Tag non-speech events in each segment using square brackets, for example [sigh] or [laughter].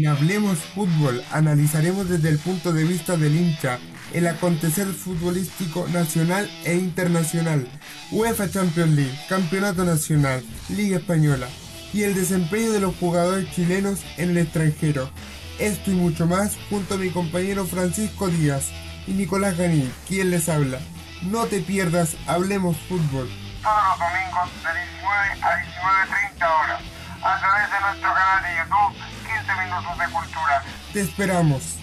En Hablemos Fútbol analizaremos desde el punto de vista del hincha el acontecer futbolístico nacional e internacional, UEFA Champions League, Campeonato Nacional, Liga Española y el desempeño de los jugadores chilenos en el extranjero. Esto y mucho más junto a mi compañero Francisco Díaz y Nicolás Ganí, quien les habla. No te pierdas, hablemos fútbol. Todos los domingos de 19 a 19.30 horas a través de nuestro canal de YouTube 15 Minutos de Cultura. Te esperamos.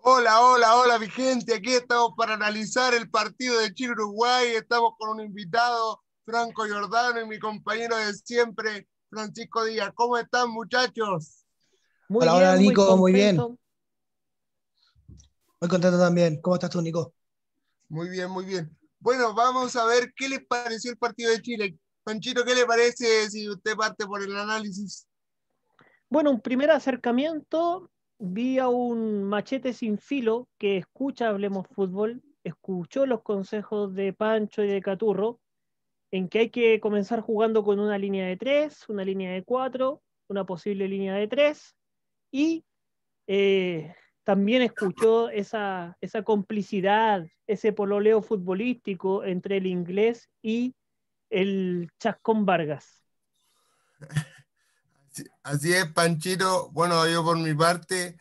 Hola, hola, hola mi gente, aquí estamos para analizar el partido de Chile-Uruguay, estamos con un invitado, Franco Giordano, y mi compañero de siempre, Francisco Díaz. ¿Cómo están muchachos? Muy hola, bien, hola Nico, muy, muy bien. Muy contento también. ¿Cómo estás tú, Nico? Muy bien, muy bien. Bueno, vamos a ver qué les pareció el partido de Chile. ¿Qué le parece si usted parte por el análisis? Bueno, un primer acercamiento, vi a un machete sin filo que escucha Hablemos Fútbol, escuchó los consejos de Pancho y de Caturro, en que hay que comenzar jugando con una línea de tres, una línea de cuatro, una posible línea de tres, y eh, también escuchó esa, esa complicidad, ese pololeo futbolístico entre el inglés y el Chascón Vargas. [laughs] Así, es, Panchito. Bueno, yo por mi parte,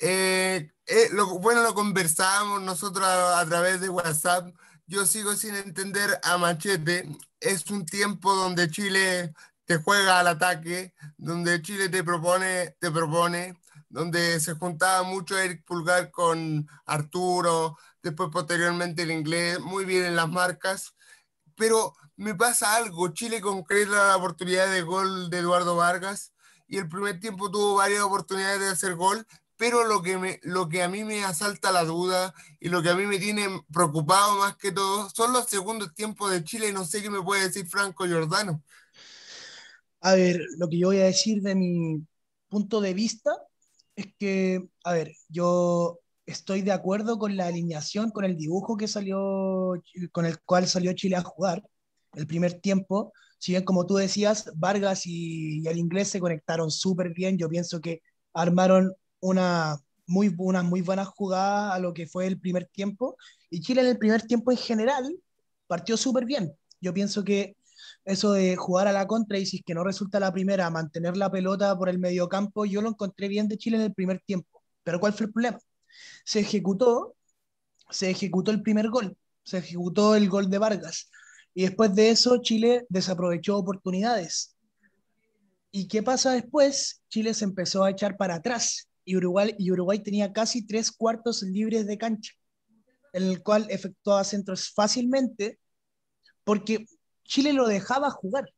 eh, eh, lo, bueno, lo conversamos nosotros a, través de WhatsApp. Yo sigo sin entender a Machete. Es un tiempo donde Chile te juega al ataque, donde Chile te propone, te propone, donde se juntaba mucho Eric Pulgar con Arturo, después posteriormente el inglés, muy bien en las marcas, pero me pasa algo. Chile concreta la oportunidad de gol de Eduardo Vargas y el primer tiempo tuvo varias oportunidades de hacer gol, pero lo que, me, lo que a mí me asalta la duda y lo que a mí me tiene preocupado más que todo son los segundos tiempos de Chile no sé qué me puede decir Franco Giordano. A ver, lo que yo voy a decir de mi punto de vista es que, a ver, yo estoy de acuerdo con la alineación, con el dibujo que salió, con el cual salió Chile a jugar el primer tiempo. Si bien, como tú decías, Vargas y, el inglés se conectaron súper bien, yo pienso que armaron una muy, una muy buena jugada a lo que fue el primer tiempo. Y Chile en el primer tiempo en general partió súper bien. Yo pienso que eso de jugar a la contra y si es que no resulta la primera, mantener la pelota por el medio campo, yo lo encontré bien de Chile en el primer tiempo. Pero ¿cuál fue el problema? Se ejecutó, se ejecutó el primer gol, se ejecutó el gol de Vargas. Y después de eso, Chile desaprovechó oportunidades. ¿Y qué pasa después? Chile se empezó a echar para atrás y Uruguay, y Uruguay tenía casi tres cuartos libres de cancha, en el cual efectuaba centros fácilmente porque Chile lo dejaba jugar.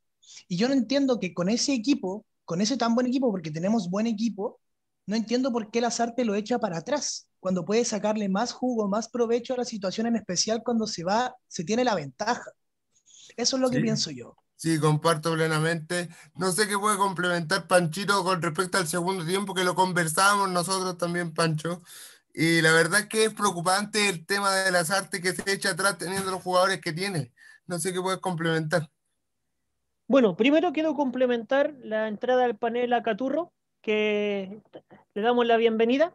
Y yo no entiendo que con ese equipo, con ese tan buen equipo, porque tenemos buen equipo, no entiendo por qué Lazarte lo echa para atrás, cuando puede sacarle más jugo, más provecho a la situación en especial cuando se va, se tiene la ventaja. Eso es lo que pienso yo. Sí, comparto plenamente. No sé qué puede complementar Panchito con respecto al segundo tiempo, que lo conversábamos nosotros también, Pancho. Y la verdad es que es preocupante el tema de las artes que se echa atrás teniendo los jugadores que tiene. No sé qué puedes complementar. Bueno, primero quiero complementar la entrada al panel a Caturro, que le damos la bienvenida.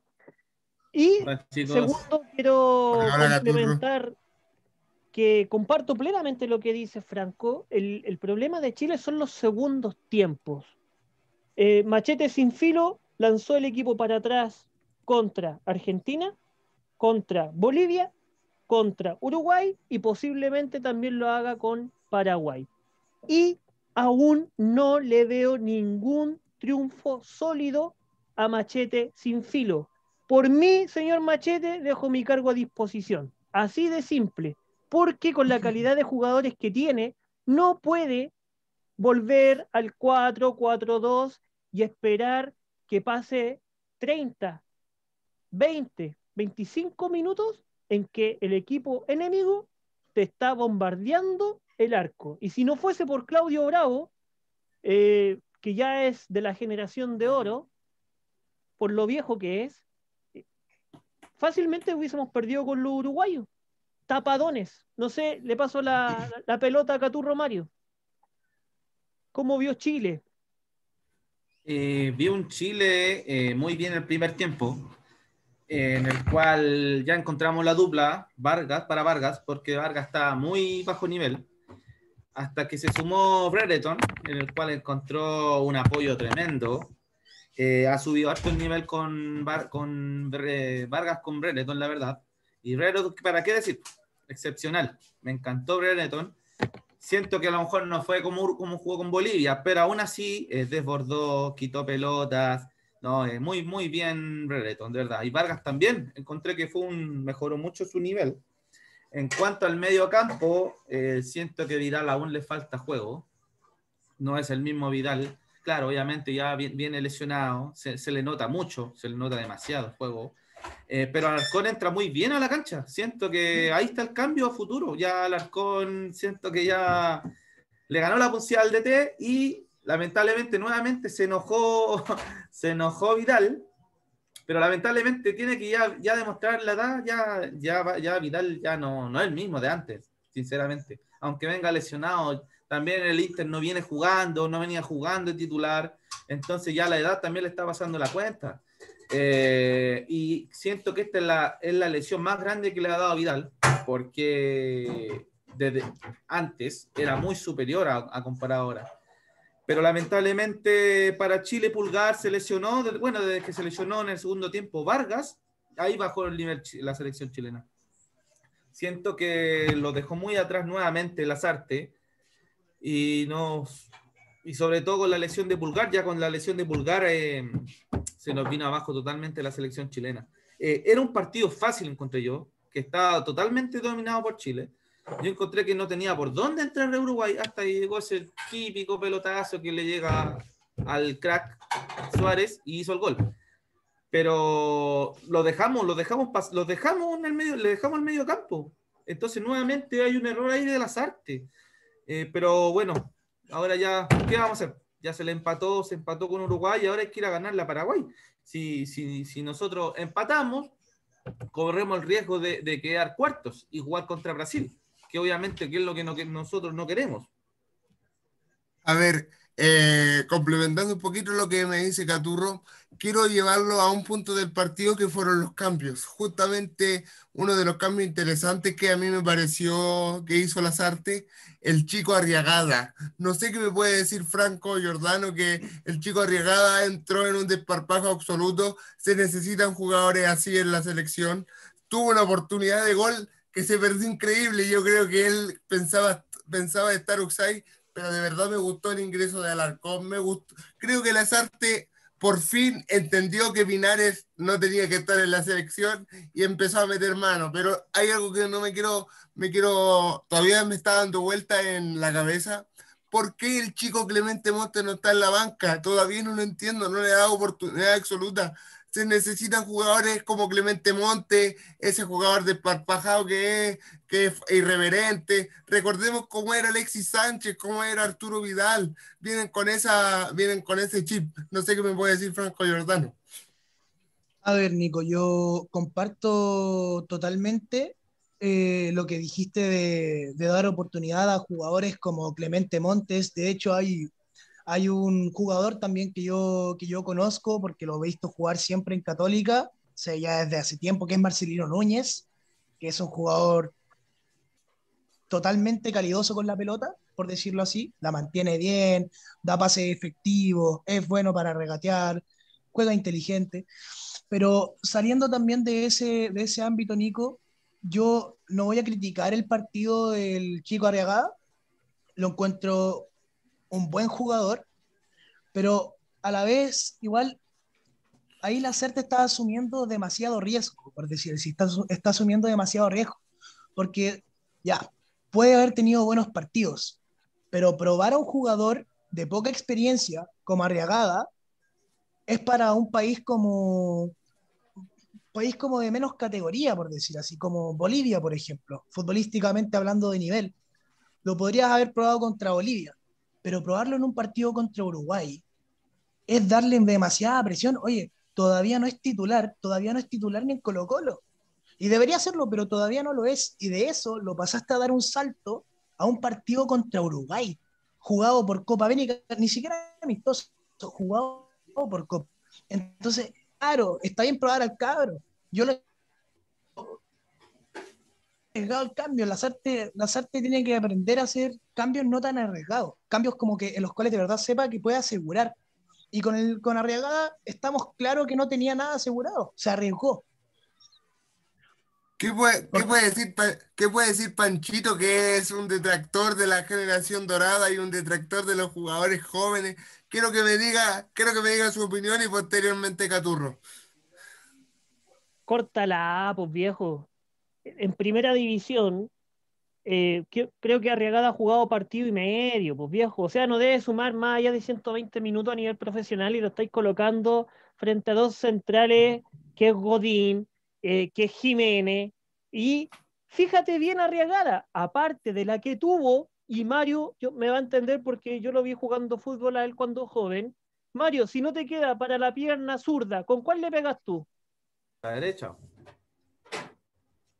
Y segundo, quiero complementar que comparto plenamente lo que dice Franco. El, problema de Chile son los segundos tiempos. Eh, Machete sin filo lanzó el equipo para atrás contra Argentina, contra Bolivia, contra Uruguay y posiblemente también lo haga con Paraguay. Y aún no le veo ningún triunfo sólido a Machete sin filo. Por mí, señor Machete, dejo mi cargo a disposición. Así de simple porque con la calidad de jugadores que tiene, no puede volver al 4-4-2 y esperar que pase 30, 20, 25 minutos en que el equipo enemigo te está bombardeando el arco. Y si no fuese por Claudio Bravo, eh, que ya es de la generación de oro, por lo viejo que es, fácilmente hubiésemos perdido con los uruguayos tapadones. No sé, le paso la, pelota a Caturro Mario. ¿Cómo vio Chile? eh, vi un Chile eh, muy bien el primer tiempo, en el cual ya encontramos la dupla Vargas para Vargas, porque Vargas está muy bajo nivel, hasta que se sumó Brereton, en el cual encontró un apoyo tremendo. Eh, ha subido harto el nivel con, Vargas con Brereton, la verdad. Y Brereton, ¿para qué decir? Excepcional. Me encantó Brereton siento que a lo mejor no fue como, como jugó con Bolivia, pero aún así eh, desbordó, quitó pelotas, no, eh, muy, muy bien Brereton, de verdad. Y Vargas también, encontré que fue un, mejoró mucho su nivel. En cuanto al medio campo, eh, siento que Vidal aún le falta juego. No es el mismo Vidal. Claro, obviamente ya viene lesionado, se, se le nota mucho, se le nota demasiado el juego. Eh, pero Alarcón entra muy bien a la cancha. Siento que ahí está el cambio a futuro. Ya Alarcón siento que ya le ganó la posibilidad al DT y lamentablemente nuevamente se enojó, [laughs] se enojó Vidal. Pero lamentablemente tiene que ya, ya demostrar la edad, ya, ya, ya Vidal ya no, no es el mismo de antes, sinceramente. Aunque venga lesionado, también el Inter no viene jugando, no venía jugando de titular, entonces ya la edad también le está pasando la cuenta. Eh, y siento que esta es la, es la lesión más grande que le ha dado Vidal, porque desde antes era muy superior a, a comparado ahora. Pero lamentablemente para Chile Pulgar se lesionó, bueno, desde que se lesionó en el segundo tiempo Vargas, ahí bajó el nivel la selección chilena. Siento que lo dejó muy atrás nuevamente Lazarte y nos y sobre todo con la lesión de Pulgar, ya con la lesión de Pulgar eh, se nos vino abajo totalmente la selección chilena. Eh, era un partido fácil, encontré yo, que estaba totalmente dominado por Chile. Yo encontré que no tenía por dónde entrar de Uruguay hasta que llegó ese típico pelotazo que le llega al crack Suárez y hizo el gol. Pero lo dejamos, lo dejamos, lo dejamos en el medio, le dejamos al medio campo. Entonces nuevamente hay un error ahí de las artes. Eh, pero bueno, ahora ya, ¿qué vamos a hacer? Ya se le empató, se empató con Uruguay y ahora hay que ir a ganar la Paraguay. Si, si, si nosotros empatamos, corremos el riesgo de, quedar cuartos y jugar contra Brasil, que obviamente que es lo que nosotros no queremos. A ver, eh, complementando un poquito lo que me dice Caturro, quiero llevarlo a un punto del partido que fueron los cambios. Justamente uno de los cambios interesantes que a mí me pareció que hizo las artes, el chico Arriagada. No sé qué me puede decir Franco Giordano que el chico Arriagada entró en un desparpajo absoluto. Se necesitan jugadores así en la selección. Tuvo una oportunidad de gol que se perdió increíble. Yo creo que él pensaba, pensaba estar Uxay pero de verdad me gustó el ingreso de Alarcón, me gustó. Creo que Lazarte por fin entendió que Pinares no tenía que estar en la selección y empezó a meter mano, pero hay algo que no me quiero, me quiero, todavía me está dando vuelta en la cabeza. ¿Por qué el chico Clemente Monte no está en la banca? Todavía no lo entiendo, no le da oportunidad absoluta se necesitan jugadores como Clemente Monte, ese jugador desparpajado que es, que es irreverente. Recordemos cómo era Alexis Sánchez, cómo era Arturo Vidal. Vienen con, esa, vienen con ese chip. No sé qué me puede decir Franco Giordano. A ver, Nico, yo comparto totalmente eh, lo que dijiste de, de, dar oportunidad a jugadores como Clemente Montes. De hecho, hay hay un jugador también que yo, que yo conozco porque lo he visto jugar siempre en Católica, o ya desde hace tiempo, que es Marcelino Núñez, que es un jugador totalmente calidoso con la pelota, por decirlo así, la mantiene bien, da pase efectivo, es bueno para regatear, juega inteligente. Pero saliendo también de ese, de ese ámbito, Nico, yo no voy a criticar el partido del chico Arriagada, lo encuentro un buen jugador, pero a la vez, igual, ahí la CERT está asumiendo demasiado riesgo, por decir, si está, está asumiendo demasiado riesgo, porque ya, puede haber tenido buenos partidos, pero probar a un jugador de poca experiencia como Arriagada es para un país como país como de menos categoría, por decir así, como Bolivia, por ejemplo, futbolísticamente hablando de nivel. Lo podrías haber probado contra Bolivia, pero probarlo en un partido contra Uruguay es darle demasiada presión. Oye, todavía no es titular, todavía no es titular ni en Colo Colo. Y debería serlo, pero todavía no lo es. Y de eso lo pasaste a dar un salto a un partido contra Uruguay, jugado por Copa América, ni siquiera amistoso, jugado por Copa. Entonces, claro, está bien probar al cabro. Yo lo arriesgado el cambio. Las artes, las artes tienen que aprender a hacer cambios no tan arriesgados. Cambios como que en los cuales de verdad sepa que puede asegurar. Y con, el, con Arriagada estamos claros que no tenía nada asegurado. Se arriesgó. ¿Qué puede, ¿qué puede, decir, ¿Qué puede decir Panchito, que es un detractor de la generación dorada y un detractor de los jugadores jóvenes? Quiero que me diga, quiero que me diga su opinión y posteriormente Caturro. Córtala, pues viejo en primera división, eh, creo que Arriagada ha jugado partido y medio, pues viejo. O sea, no debe sumar más allá de 120 minutos a nivel profesional y lo estáis colocando frente a dos centrales, que es Godín, eh, que es Jiménez. Y fíjate bien, Arriagada, aparte de la que tuvo, y Mario yo, me va a entender porque yo lo vi jugando fútbol a él cuando joven. Mario, si no te queda para la pierna zurda, ¿con cuál le pegas tú? La derecha.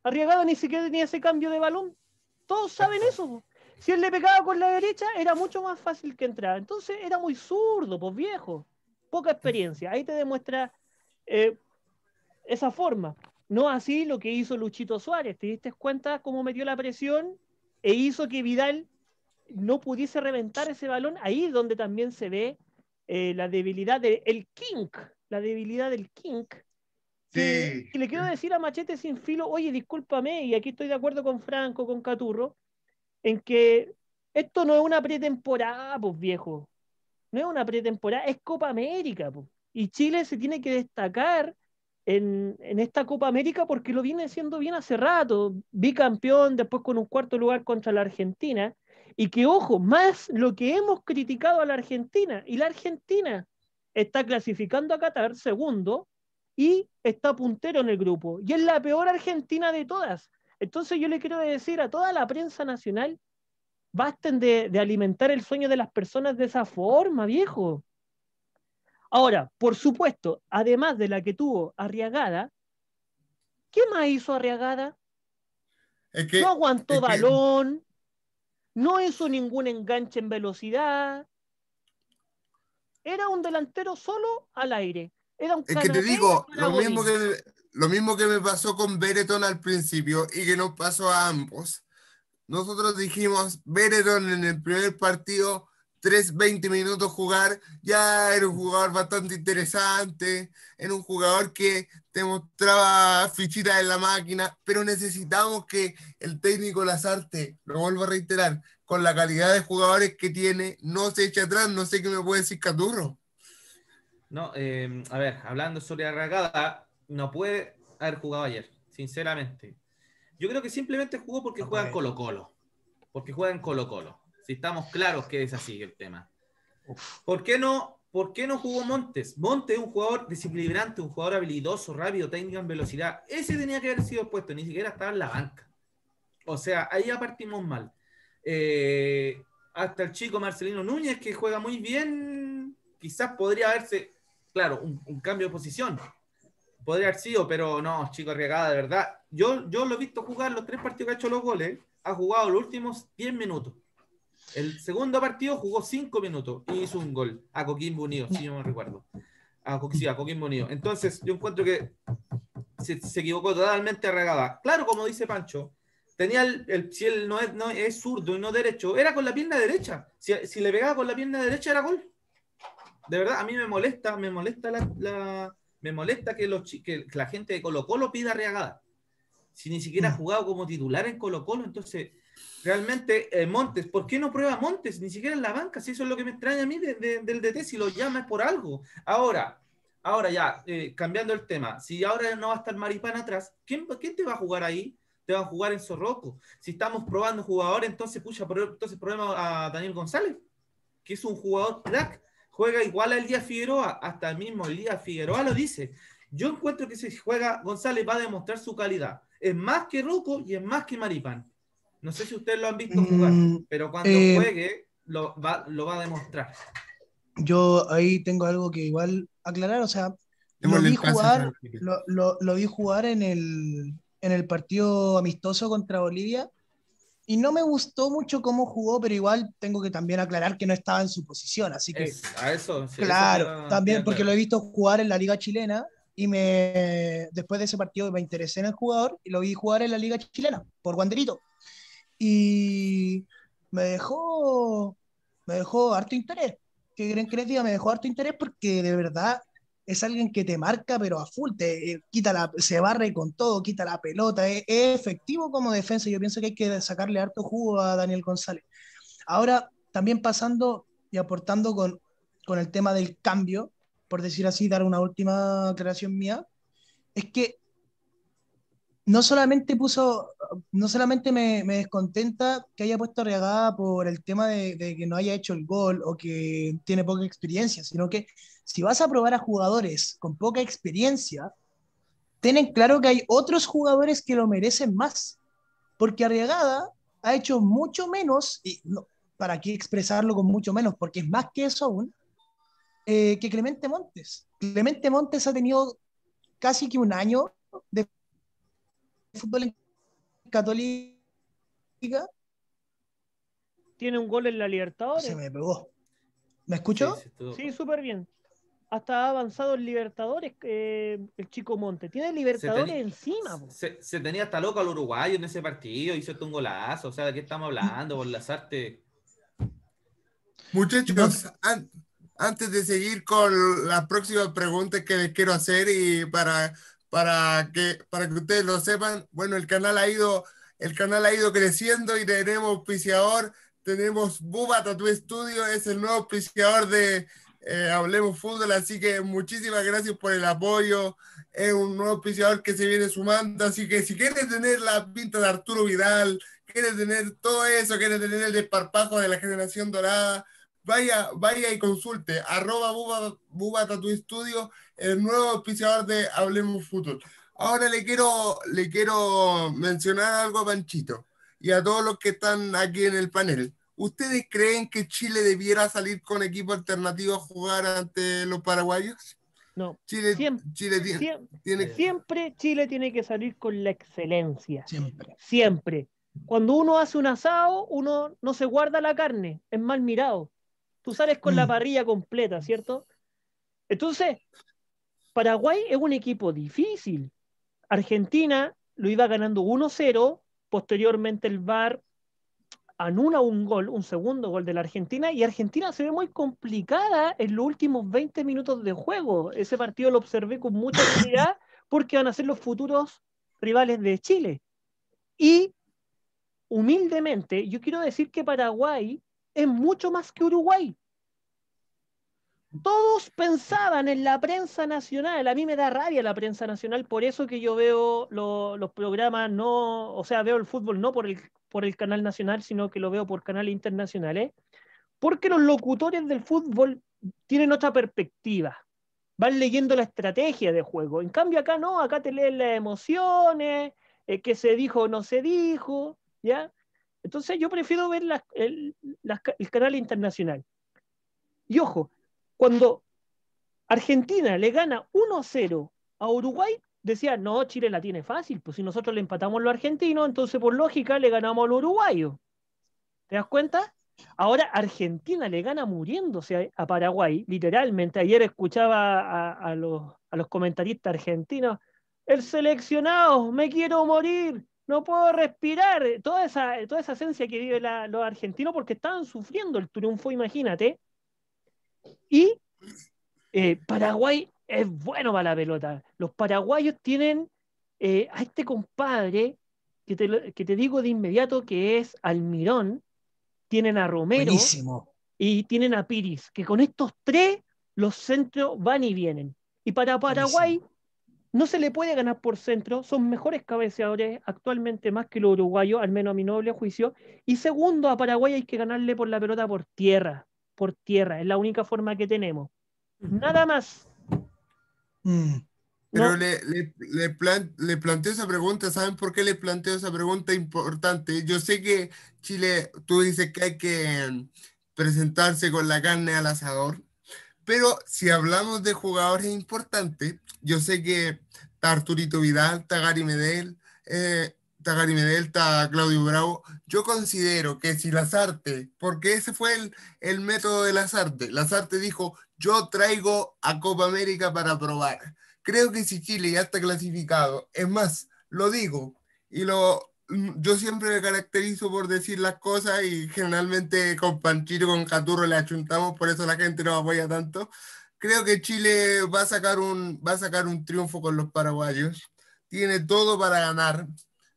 Arriagada ni siquiera tenía ese cambio de balón. Todos saben eso. Si él le pegaba con la derecha, era mucho más fácil que entrar. Entonces era muy zurdo, pues viejo. Poca experiencia. Ahí te demuestra eh, esa forma. No así lo que hizo Luchito Suárez. ¿Te diste cuenta cómo metió la presión e hizo que Vidal no pudiese reventar ese balón? Ahí es donde también se ve eh, la debilidad del kink. La debilidad del kink y le quiero decir a Machete sin filo, oye, discúlpame, y aquí estoy de acuerdo con Franco, con Caturro, en que esto no es una pretemporada, pues viejo. No es una pretemporada, es Copa América, pues. Y Chile se tiene que destacar en, en, esta Copa América porque lo viene haciendo bien hace rato. Bicampeón, después con un cuarto lugar contra la Argentina. Y que, ojo, más lo que hemos criticado a la Argentina. Y la Argentina está clasificando a Qatar segundo y está puntero en el grupo. Y es la peor Argentina de todas. Entonces yo le quiero decir a toda la prensa nacional, basten de, alimentar el sueño de las personas de esa forma, viejo. Ahora, por supuesto, además de la que tuvo Arriagada, ¿qué más hizo Arriagada? no aguantó balón, no hizo ningún enganche en velocidad. Era un delantero solo al aire es que te digo, lo mismo que, lo mismo que me pasó con Bereton al principio y que nos pasó a ambos. Nosotros dijimos, Bereton en el primer partido, 3, 20 minutos jugar, ya era un jugador bastante interesante, era un jugador que te mostraba fichitas en la máquina, pero necesitamos que el técnico Lazarte, lo vuelvo a reiterar, con la calidad de jugadores que tiene, no se eche atrás, no sé qué me puede decir Caturro. No, eh, a ver, hablando sobre Arragada, no puede haber jugado ayer, sinceramente. Yo creo que simplemente jugó porque juega en Colo Colo. Porque juega en Colo Colo. Si estamos claros que es así el tema. ¿Por qué no, por qué no jugó Montes? Montes es un jugador desequilibrante, un jugador habilidoso, rápido, técnico en velocidad. Ese tenía que haber sido puesto, ni siquiera estaba en la banca. O sea, ahí ya partimos mal. Eh, hasta el chico Marcelino Núñez, que juega muy bien, quizás podría haberse claro, un, cambio de posición. Podría haber sido, pero no, chico, arriesgada, de verdad. Yo, yo lo he visto jugar los tres partidos que ha hecho los goles, ha jugado los últimos 10 minutos. El segundo partido jugó 5 minutos y hizo un gol a Coquimbo Unido, si no me recuerdo. A, sí, a Coquimbo Unido. Entonces, yo encuentro que se, equivocó totalmente arregada. Claro, como dice Pancho, tenía el, si él no es, no es zurdo y no derecho, era con la pierna derecha. Si, si le pegaba con la pierna derecha, era gol de verdad, a mí me molesta, me molesta la, me molesta que, los, que la gente de Colo Colo pida reagada. Si ni siquiera ha mm. jugado como titular en Colo Colo, entonces realmente eh, Montes, ¿por qué no prueba Montes? Ni siquiera en la banca, si eso es lo que me extraña a mí del DT, si lo llama es por algo. Ahora, ahora ya, eh, cambiando el tema, si ahora no va a estar Maripán atrás, ¿quién, ¿quién te va a jugar ahí? Te va a jugar en Zorroco. Si estamos probando jugadores, entonces, pucha, entonces problema a Daniel González, que es un jugador crack juega igual al día Figueroa, hasta el mismo día Figueroa lo dice. Yo encuentro que si juega González va a demostrar su calidad. Es más que Ruco y es más que Maripán. No sé si ustedes lo han visto jugar, mm, pero cuando eh, juegue lo va, lo va a demostrar. Yo ahí tengo algo que igual aclarar, o sea, lo vi, jugar, lo, vi jugar en el, en el partido amistoso contra Bolivia y no me gustó mucho cómo jugó, pero igual tengo que también aclarar que no estaba en su posición, así que... a eso, claro, también porque lo he visto jugar en la liga chilena y me después de ese partido me interesé en el jugador y lo vi jugar en la liga chilena por Wanderito. Y me dejó me dejó harto interés. ¿Qué creen que les diga? Me dejó harto interés porque de verdad es alguien que te marca, pero a full, te eh, quita la, se barre con todo, quita la pelota, es, efectivo como defensa. Yo pienso que hay que sacarle harto jugo a Daniel González. Ahora, también pasando y aportando con, con el tema del cambio, por decir así, dar una última aclaración mía, es que no solamente puso, no solamente me, me, descontenta que haya puesto regada por el tema de, de, que no haya hecho el gol o que tiene poca experiencia, sino que si vas a probar a jugadores con poca experiencia, ten claro que hay otros jugadores que lo merecen más, porque Arriagada ha hecho mucho menos, y no, para qué expresarlo con mucho menos, porque es más que eso aún, eh, que Clemente Montes. Clemente Montes ha tenido casi que un año de fútbol en Católica. Tiene un gol en la Libertadores. Se me pegó. ¿Me escuchó? Sí, súper bien. Hasta ha avanzado en Libertadores eh, el chico Monte. Tiene Libertadores encima. Se, tenía hasta loco al uruguayo en ese partido. Hizo un golazo. O sea, ¿de qué estamos hablando? Por las artes. Muchachos, antes de seguir con la próxima pregunta que les quiero hacer y para para que, para que ustedes lo sepan, bueno, el canal ha ido, el canal ha ido creciendo y tenemos auspiciador, tenemos Buba Tattoo Studio, es el nuevo auspiciador de eh, Hablemos Fútbol, así que muchísimas gracias por el apoyo, es un nuevo auspiciador que se viene sumando, así que si quieres tener la pinta de Arturo Vidal, quieres tener todo eso, quieres tener el desparpajo de la generación dorada, vaya, vaya y consulte, arroba Buba, Buba Tattoo Studio, el nuevo auspiciador de Hablemos Fútbol. Ahora le quiero, le quiero mencionar algo a Panchito y a todos los que están aquí en el panel. ¿Ustedes creen que Chile debiera salir con equipo alternativo a jugar ante los paraguayos? No. Chile, siempre, Chile tiene, siempre Chile tiene que salir con la excelencia. Siempre. Siempre. Cuando uno hace un asado, uno no se guarda la carne, es mal mirado. Tú sales con la mm. parrilla completa, ¿cierto? Entonces, Paraguay es un equipo difícil. Argentina lo iba ganando 1-0, posteriormente el VAR anula un gol, un segundo gol de la Argentina, y Argentina se ve muy complicada en los últimos 20 minutos de juego. Ese partido lo observé con mucha claridad [laughs] porque van a ser los futuros rivales de Chile. Y humildemente, yo quiero decir que Paraguay es mucho más que Uruguay. Todos pensaban en la prensa nacional, a mí me da rabia la prensa nacional, por eso que yo veo los programas, no, o sea, veo el fútbol no por el, por el canal nacional, sino que lo veo por canales internacionales, porque los locutores del fútbol tienen otra perspectiva, van leyendo la estrategia de juego, en cambio acá no, acá te leen las emociones, eh, qué se dijo o no se dijo, ¿ya? Entonces yo prefiero ver el, el canal internacional. Y ojo, cuando Argentina le gana 1-0 a Uruguay, decía, no, Chile la tiene fácil, pues si nosotros le empatamos a los argentinos, entonces por lógica le ganamos a los uruguayos. ¿Te das cuenta? Ahora Argentina le gana muriéndose a, Paraguay, literalmente. Ayer escuchaba a, los, comentaristas argentinos, el seleccionado, me quiero morir, no puedo respirar. Toda esa, toda esa esencia que vive los argentinos porque estaban sufriendo el triunfo, imagínate. Y eh, Paraguay es bueno para la pelota. Los paraguayos tienen eh, a este compadre que te, digo de inmediato que es Almirón, tienen a Romero y tienen a Piris, que con estos tres los centros van y vienen. Y para Paraguay no se le puede ganar por centro, son mejores cabeceadores actualmente más que los uruguayos, al menos a mi noble juicio. Y segundo, a Paraguay hay que ganarle por la pelota por tierra por tierra. Es la única forma que tenemos. Nada más. Mm. Pero le, le, le, planteo esa pregunta, ¿saben por qué le planteo esa pregunta importante? Yo sé que Chile, tú dices que hay que presentarse con la carne al asador, pero si hablamos de jugadores importantes, yo sé que Arturito Vidal, está Gary Medel, eh, está Gary Medel, está Claudio Bravo. Yo considero que si Lazarte, porque ese fue el, el método de Lazarte, Lazarte dijo, yo traigo a Copa América para probar. Creo que si Chile ya está clasificado, es más, lo digo, y lo, yo siempre me caracterizo por decir las cosas y generalmente con Panchito, con Caturro le achuntamos, por eso la gente no apoya tanto. Creo que Chile va a sacar un, va a sacar un triunfo con los paraguayos. Tiene todo para ganar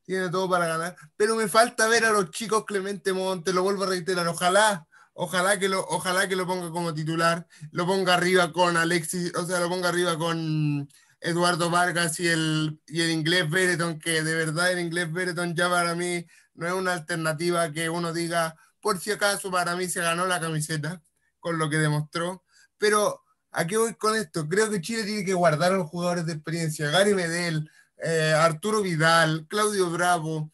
tiene todo para ganar, pero me falta ver a los chicos Clemente Monte, lo vuelvo a reiterar, ojalá, ojalá que lo, ojalá que lo ponga como titular, lo ponga arriba con Alexis, o sea, lo ponga arriba con Eduardo Vargas y el, y el inglés Bereton, que de verdad el inglés Bereton ya para mí no es una alternativa que uno diga, por si acaso para mí se ganó la camiseta con lo que demostró, pero ¿a qué voy con esto? Creo que Chile tiene que guardar a los jugadores de experiencia, Gary Medel, eh, Arturo Vidal, Claudio Bravo,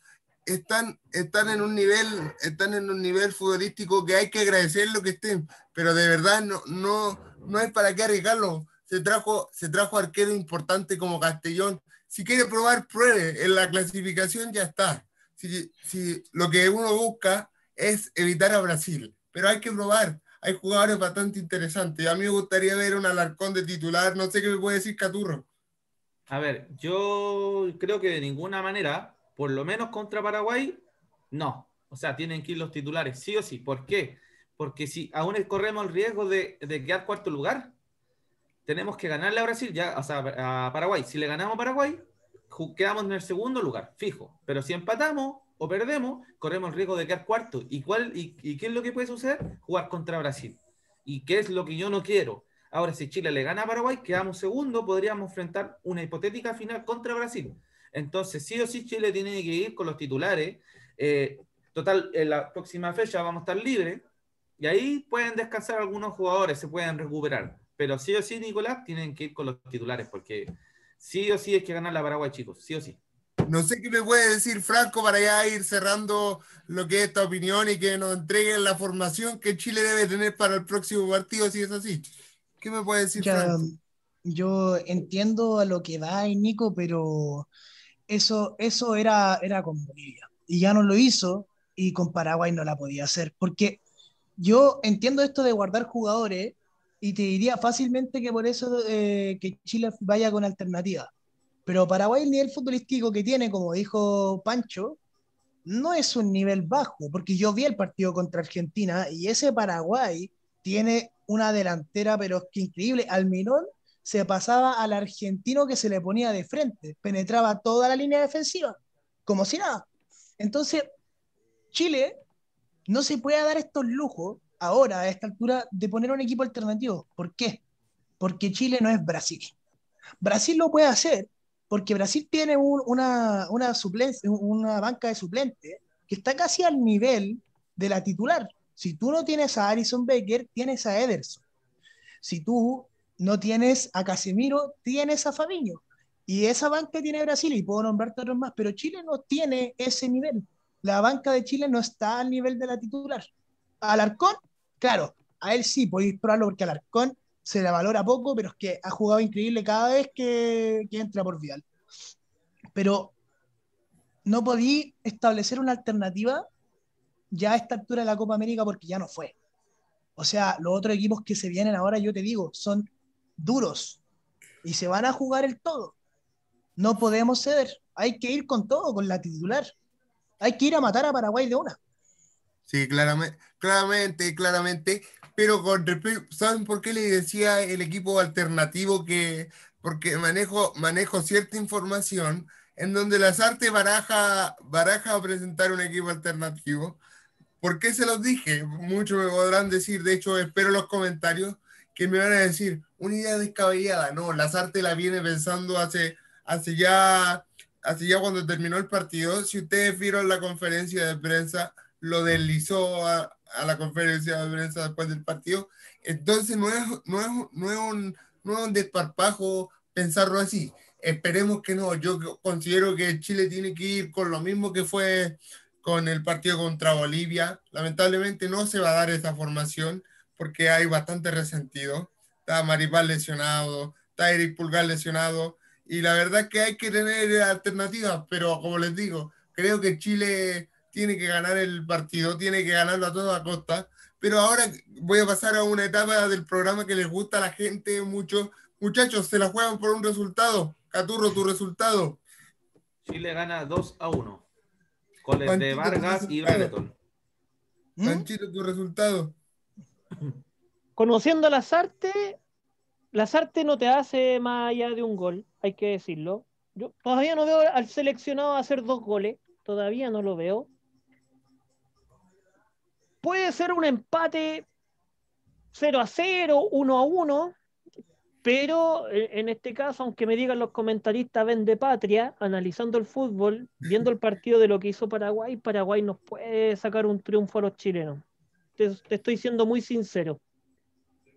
están, están, en un nivel, están en un nivel futbolístico que hay que agradecer lo que estén, pero de verdad no, no, no hay para qué arriesgarlo. Se trajo, se trajo arquero importante como Castellón. Si quiere probar, pruebe. En la clasificación ya está. Si, si lo que uno busca es evitar a Brasil, pero hay que probar. Hay jugadores bastante interesantes. A mí me gustaría ver un Alarcón de titular. No sé qué me puede decir Caturro. A ver, yo creo que de ninguna manera, por lo menos contra Paraguay, no. O sea, tienen que ir los titulares, sí o sí. ¿Por qué? Porque si aún corremos el riesgo de, quedar cuarto lugar, tenemos que ganarle a Brasil, ya, o sea, a Paraguay. Si le ganamos a Paraguay, quedamos en el segundo lugar, fijo. Pero si empatamos o perdemos, corremos el riesgo de quedar cuarto. ¿Y, cuál, y qué es lo que puede suceder? Jugar contra Brasil. ¿Y qué es lo que yo no quiero? Ahora, si Chile le gana a Paraguay, quedamos segundo, podríamos enfrentar una hipotética final contra Brasil. Entonces, sí o sí, Chile tiene que ir con los titulares. Eh, total, en la próxima fecha vamos a estar libres y ahí pueden descansar algunos jugadores, se pueden recuperar. Pero sí o sí, Nicolás, tienen que ir con los titulares porque sí o sí es que ganar la Paraguay, chicos, sí o sí. No sé qué me puede decir Franco para ya ir cerrando lo que es esta opinión y que nos entreguen la formación que Chile debe tener para el próximo partido, si es así. ¿Qué me puede decir? yo entiendo a lo que va Nico, pero eso, eso era, era con Bolivia. Y ya no lo hizo y con Paraguay no la podía hacer. Porque yo entiendo esto de guardar jugadores y te diría fácilmente que por eso eh, que Chile vaya con alternativa. Pero Paraguay el nivel futbolístico que tiene, como dijo Pancho, no es un nivel bajo, porque yo vi el partido contra Argentina y ese Paraguay tiene una delantera, pero es que increíble. Almirón se pasaba al argentino que se le ponía de frente, penetraba toda la línea defensiva, como si nada. Entonces, Chile no se puede dar estos lujos ahora, a esta altura, de poner un equipo alternativo. ¿Por qué? Porque Chile no es Brasil. Brasil lo puede hacer porque Brasil tiene una, una, una banca de suplentes que está casi al nivel de la titular. Si tú no tienes a Alison Baker, tienes a Ederson. Si tú no tienes a Casemiro, tienes a Fabiño. Y esa banca tiene Brasil, y puedo nombrarte otros más, pero Chile no tiene ese nivel. La banca de Chile no está al nivel de la titular. Alarcón, claro, a él sí podéis probarlo porque Alarcón se le valora poco, pero es que ha jugado increíble cada vez que, que entra por Vial. Pero no podí establecer una alternativa ya a esta altura de la Copa América porque ya no fue. O sea, los otros equipos que se vienen ahora, yo te digo, son duros y se van a jugar el todo. No podemos ceder. Hay que ir con todo, con la titular. Hay que ir a matar a Paraguay de una. Sí, claramente, claramente, claramente. Pero con respecto, ¿saben por qué le decía el equipo alternativo que, porque manejo, manejo cierta información en donde las artes baraja, baraja a presentar un equipo alternativo? ¿Por qué se los dije? Muchos me podrán decir, de hecho, espero los comentarios que me van a decir, una idea descabellada. No, Lazarte la viene pensando hace, hace, ya, hace ya cuando terminó el partido. Si ustedes vieron la conferencia de prensa, lo deslizó a, la conferencia de prensa después del partido. Entonces no es, no es, no es, un, no es un desparpajo pensarlo así. Esperemos que no. Yo considero que Chile tiene que ir con lo mismo que fue con el partido contra Bolivia. Lamentablemente no se va a dar esa formación porque hay bastante resentido. Está Maripal lesionado, está Eric Pulgar lesionado y la verdad que hay que tener alternativas, pero como les digo, Creo que Chile tiene que ganar el partido, tiene que ganarlo a toda costa. Pero ahora voy a pasar a una etapa del programa que les gusta a la gente mucho. Muchachos, se la juegan por un resultado. Caturro, tu resultado. Chile gana 2 a 1. Goles de Vargas y Brereton. Panchito, tu resultado. Conociendo las artes, las artes no te hace más allá de un gol, hay que decirlo. Yo todavía no veo al seleccionado hacer dos goles, todavía no lo veo. Puede ser un empate 0 a 0, 1 a 1, pero eh, en este caso, aunque me digan los comentaristas ven de patria, analizando el fútbol, viendo el partido de lo que hizo Paraguay, Paraguay nos puede sacar un triunfo a los chilenos. Te, estoy siendo muy sincero.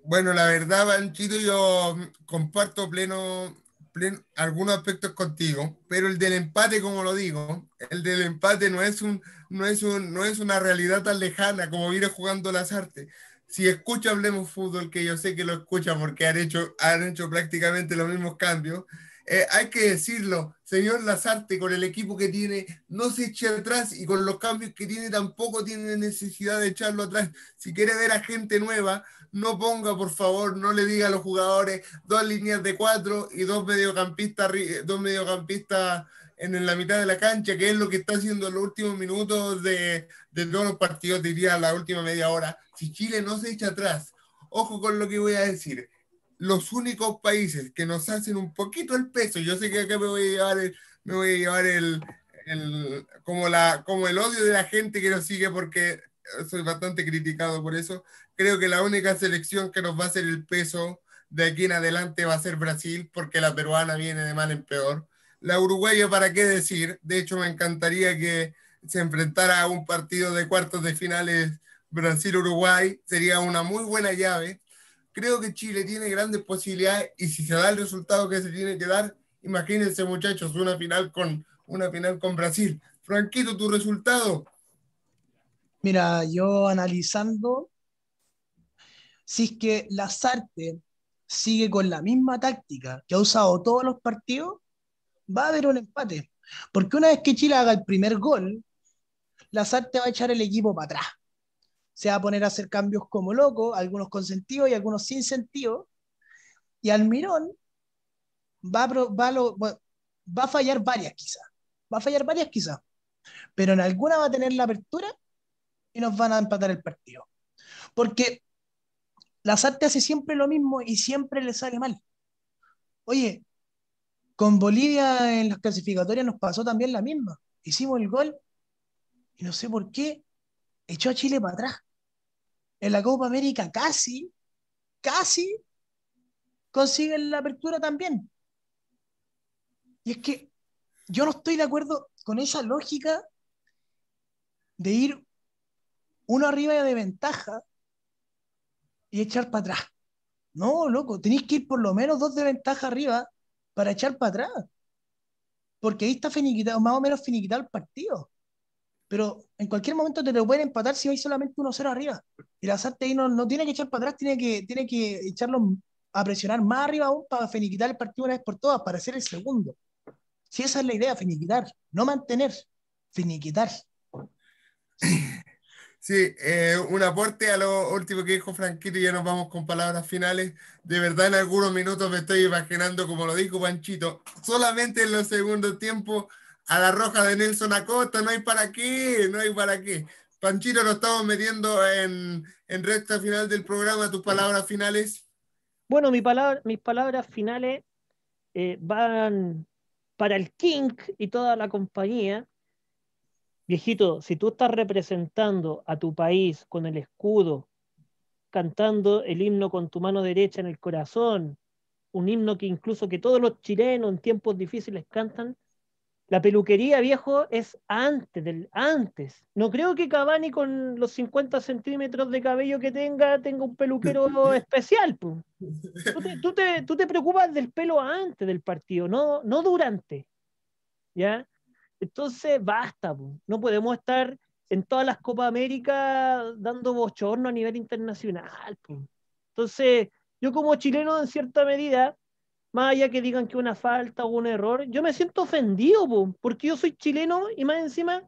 Bueno, la verdad, Banchito, yo comparto pleno, pleno, algunos aspectos contigo, pero el del empate, como lo digo, el del empate no es, un, no es, un, no es una realidad tan lejana como viene jugando las artes si escucha Hablemos Fútbol, que yo sé que lo escucha porque han hecho, han hecho prácticamente los mismos cambios, eh, hay que decirlo, señor Lazarte, con el equipo que tiene, no se eche atrás y con los cambios que tiene tampoco tiene necesidad de echarlo atrás. Si quiere ver a gente nueva, no ponga, por favor, no le diga a los jugadores dos líneas de cuatro y dos mediocampistas, dos mediocampistas en la mitad de la cancha, que es lo que está haciendo en los últimos minutos de, de todos los partidos, diría la última media hora. Si Chile no se echa atrás, ojo con lo que voy a decir, los únicos países que nos hacen un poquito el peso, yo sé que acá me voy a llevar me voy a llevar el, el, como, la, como el odio de la gente que nos sigue porque soy bastante criticado por eso, creo que la única selección que nos va a hacer el peso de aquí en adelante va a ser Brasil, porque la peruana viene de mal en peor. La uruguaya, ¿para qué decir? De hecho, me encantaría que se enfrentara a un partido de cuartos de finales Brasil-Uruguay. Sería una muy buena llave. Creo que Chile tiene grandes posibilidades y si se da el resultado que se tiene que dar, imagínense muchachos, una final con, una final con Brasil. Franquito, tu resultado. Mira, yo analizando, si es que Lazarte sigue con la misma táctica que ha usado todos los partidos, va a haber un empate. Porque una vez que Chile haga el primer gol, Lazarte va a echar el equipo para atrás. Se va a poner a hacer cambios como loco, algunos con sentido y algunos sin sentido. Y Almirón va a, fallar varias quizás. Va a fallar varias quizás. Pero en alguna va a tener la apertura y nos van a empatar el partido. Porque Lazarte hace siempre lo mismo y siempre le sale mal. Oye, con Bolivia en las clasificatorias nos pasó también la misma. Hicimos el gol y no sé por qué echó a Chile para atrás. En la Copa América casi, casi consiguen la apertura también. Y es que yo no estoy de acuerdo con esa lógica de ir uno arriba de ventaja y echar para atrás. No, loco, tenéis que ir por lo menos dos de ventaja arriba para echar para atrás. Porque ahí está finiquitado, más o menos finiquitado el partido. Pero en cualquier momento te lo pueden empatar si vais solamente 1-0 arriba. Y la Sarte ahí no, no, tiene que echar para atrás, tiene que, tiene que echarlo a presionar más arriba aún para finiquitar el partido una vez por todas, para ser el segundo. Si esa es la idea, finiquitar, no mantener, finiquitar. Sí, eh, un aporte a lo último que dijo Franquito y ya nos vamos con palabras finales. De verdad, en algunos minutos me estoy imaginando, como lo dijo Panchito, solamente en los segundos tiempos a la roja de Nelson Acosta, no hay para qué, no hay para qué. Panchito, lo estamos metiendo en, en recta final del programa. ¿Tus palabras finales? Bueno, mi palabra, mis palabras finales eh, van para el King y toda la compañía Viejito, si tú estás representando a tu país con el escudo, cantando el himno con tu mano derecha en el corazón, un himno que incluso que todos los chilenos en tiempos difíciles cantan, la peluquería, viejo, es antes del antes. No creo que Cavani con los 50 centímetros de cabello que tenga tenga un peluquero [laughs] especial. Tú te, tú, te, tú te, preocupas del pelo antes del partido, no, no durante. ¿Ya? Entonces, basta, no podemos estar en todas las Copas América dando bochorno a nivel internacional. Entonces, yo como chileno, en cierta medida, más allá que digan que una falta o un error, yo me siento ofendido, porque yo soy chileno y más encima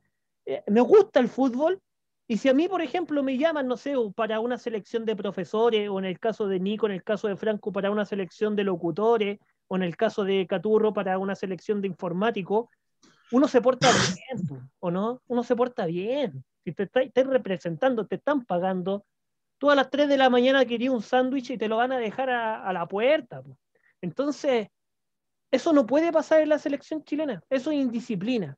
eh, me gusta el fútbol. Y si a mí, por ejemplo, me llaman, no sé, para una selección de profesores, o en el caso de Nico, en el caso de Franco, para una selección de locutores, o en el caso de Caturro, para una selección de informáticos, uno se porta bien, ¿o no? Uno se porta bien. Si te estás representando, te están pagando, tú a las 3 de la mañana querías un sándwich y te lo van a dejar a, la puerta. Entonces, eso no puede pasar en la selección chilena, eso es indisciplina.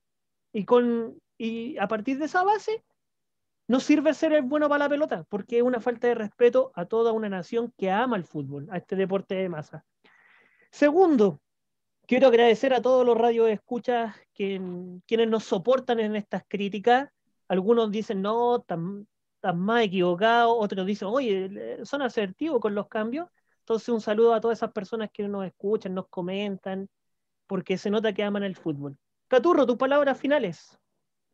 Y, con, y a partir de esa base, no sirve ser el bueno para la pelota, porque es una falta de respeto a toda una nación que ama el fútbol, a este deporte de masa. Segundo, quiero agradecer a todos los radioescuchas que, quienes nos soportan en estas críticas. Algunos dicen, no, están, más equivocados, otros dicen, oye, son asertivos con los cambios. Entonces, un saludo a todas esas personas que nos escuchan, nos comentan, porque se nota que aman el fútbol. Caturro, tus palabras finales.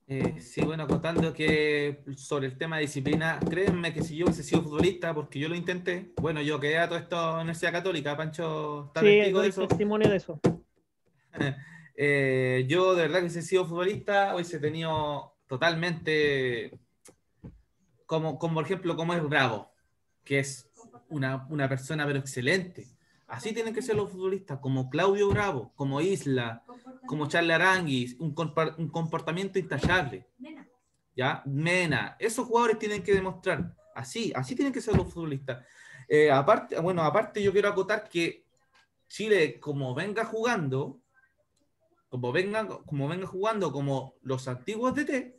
Eh, sí, bueno, contando que sobre el tema de disciplina, créanme que si yo hubiese sido futbolista, porque yo lo intenté, bueno, yo quedé a todo esto en la Universidad Católica, Pancho, ¿está sí, de eso? testimonio de eso. [laughs] Eh, yo de verdad que si he sido futbolista, hubiese tenido totalmente, como, como por ejemplo, como es Bravo, que es una, una persona pero excelente. Así tienen que ser los futbolistas, como Claudio Bravo, como Isla, como Charles Aranguis, un, un comportamiento intachable. ¿Ya? Mena. Esos jugadores tienen que demostrar. Así, así tienen que ser los futbolistas. Eh, aparte, bueno, aparte yo quiero acotar que Chile, como venga jugando, como venga, como venga jugando como los antiguos DT,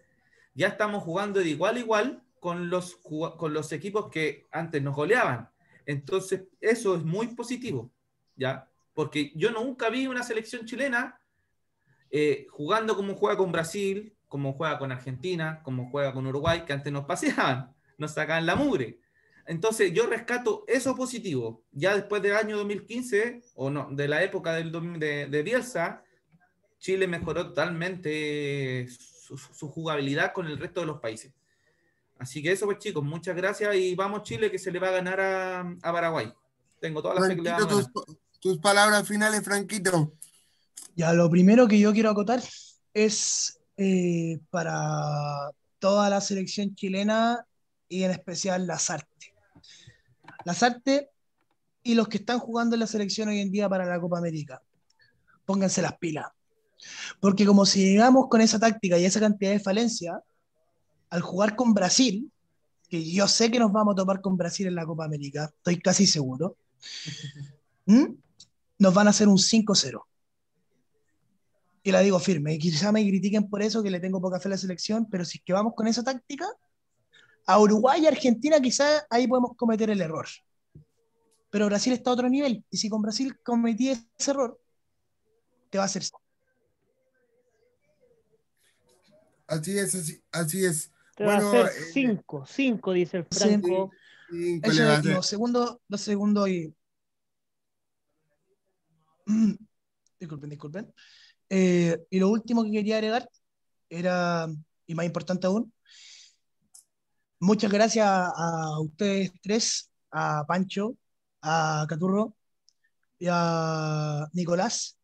ya estamos jugando de igual a igual con los, con los equipos que antes nos goleaban. Entonces, eso es muy positivo, ¿ya? Porque yo nunca vi una selección chilena eh, jugando como juega con Brasil, como juega con Argentina, como juega con Uruguay, que antes nos paseaban, [laughs] nos sacaban la mugre. Entonces, yo rescato eso positivo. Ya después del año 2015, o no, de la época del, de, de Bielsa, Chile mejoró totalmente su, su jugabilidad con el resto de los países. Así que eso, pues chicos, muchas gracias y vamos Chile que se le va a ganar a, Paraguay. Tengo todas las que tus, tus palabras finales, Franquito. Ya, lo primero que yo quiero acotar es eh, para toda la selección chilena y en especial las artes. Las artes y los que están jugando en la selección hoy en día para la Copa América. Pónganse las pilas. Porque como si llegamos con esa táctica y esa cantidad de falencia, al jugar con Brasil, que yo sé que nos vamos a topar con Brasil en la Copa América, estoy casi seguro, [laughs] nos van a hacer un 5-0. Y la digo firme, y quizá me critiquen por eso, que le tengo poca fe a la selección, pero si es que vamos con esa táctica, a Uruguay y Argentina quizá ahí podemos cometer el error. Pero Brasil está a otro nivel, y si con Brasil cometí ese error, te va a hacer... Así es, así, así es bueno, a hacer eh, cinco, cinco, dice el Franco. Eso, segundo, lo segundo y. [clears throat] disculpen, disculpen. Eh, y lo último que quería agregar era, y más importante aún, muchas gracias a ustedes tres, a Pancho, a Caturro y a Nicolás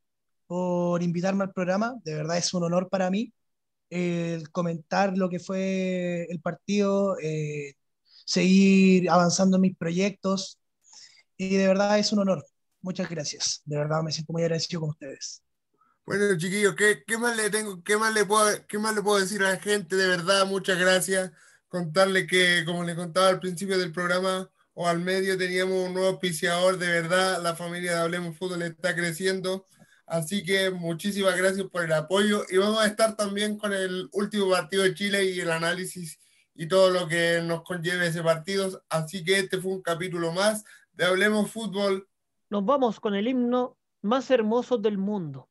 por invitarme al programa. De verdad es un honor para mí el comentar lo que fue el partido, eh, seguir avanzando en mis proyectos. Y de verdad es un honor. Muchas gracias. De verdad me siento muy agradecido con ustedes. Bueno, chiquillos, ¿qué, qué más le tengo, qué más le puedo, qué más le puedo decir a la gente? De verdad, muchas gracias. Contarle que, como le contaba al principio del programa o al medio, teníamos un nuevo auspiciador. De verdad, la familia de Hablemos Fútbol está creciendo. Así que muchísimas gracias por el apoyo y vamos a estar también con el último partido de Chile y el análisis y todo lo que nos conlleve ese partido. Así que este fue un capítulo más de Hablemos Fútbol. Nos vamos con el himno más hermoso del mundo.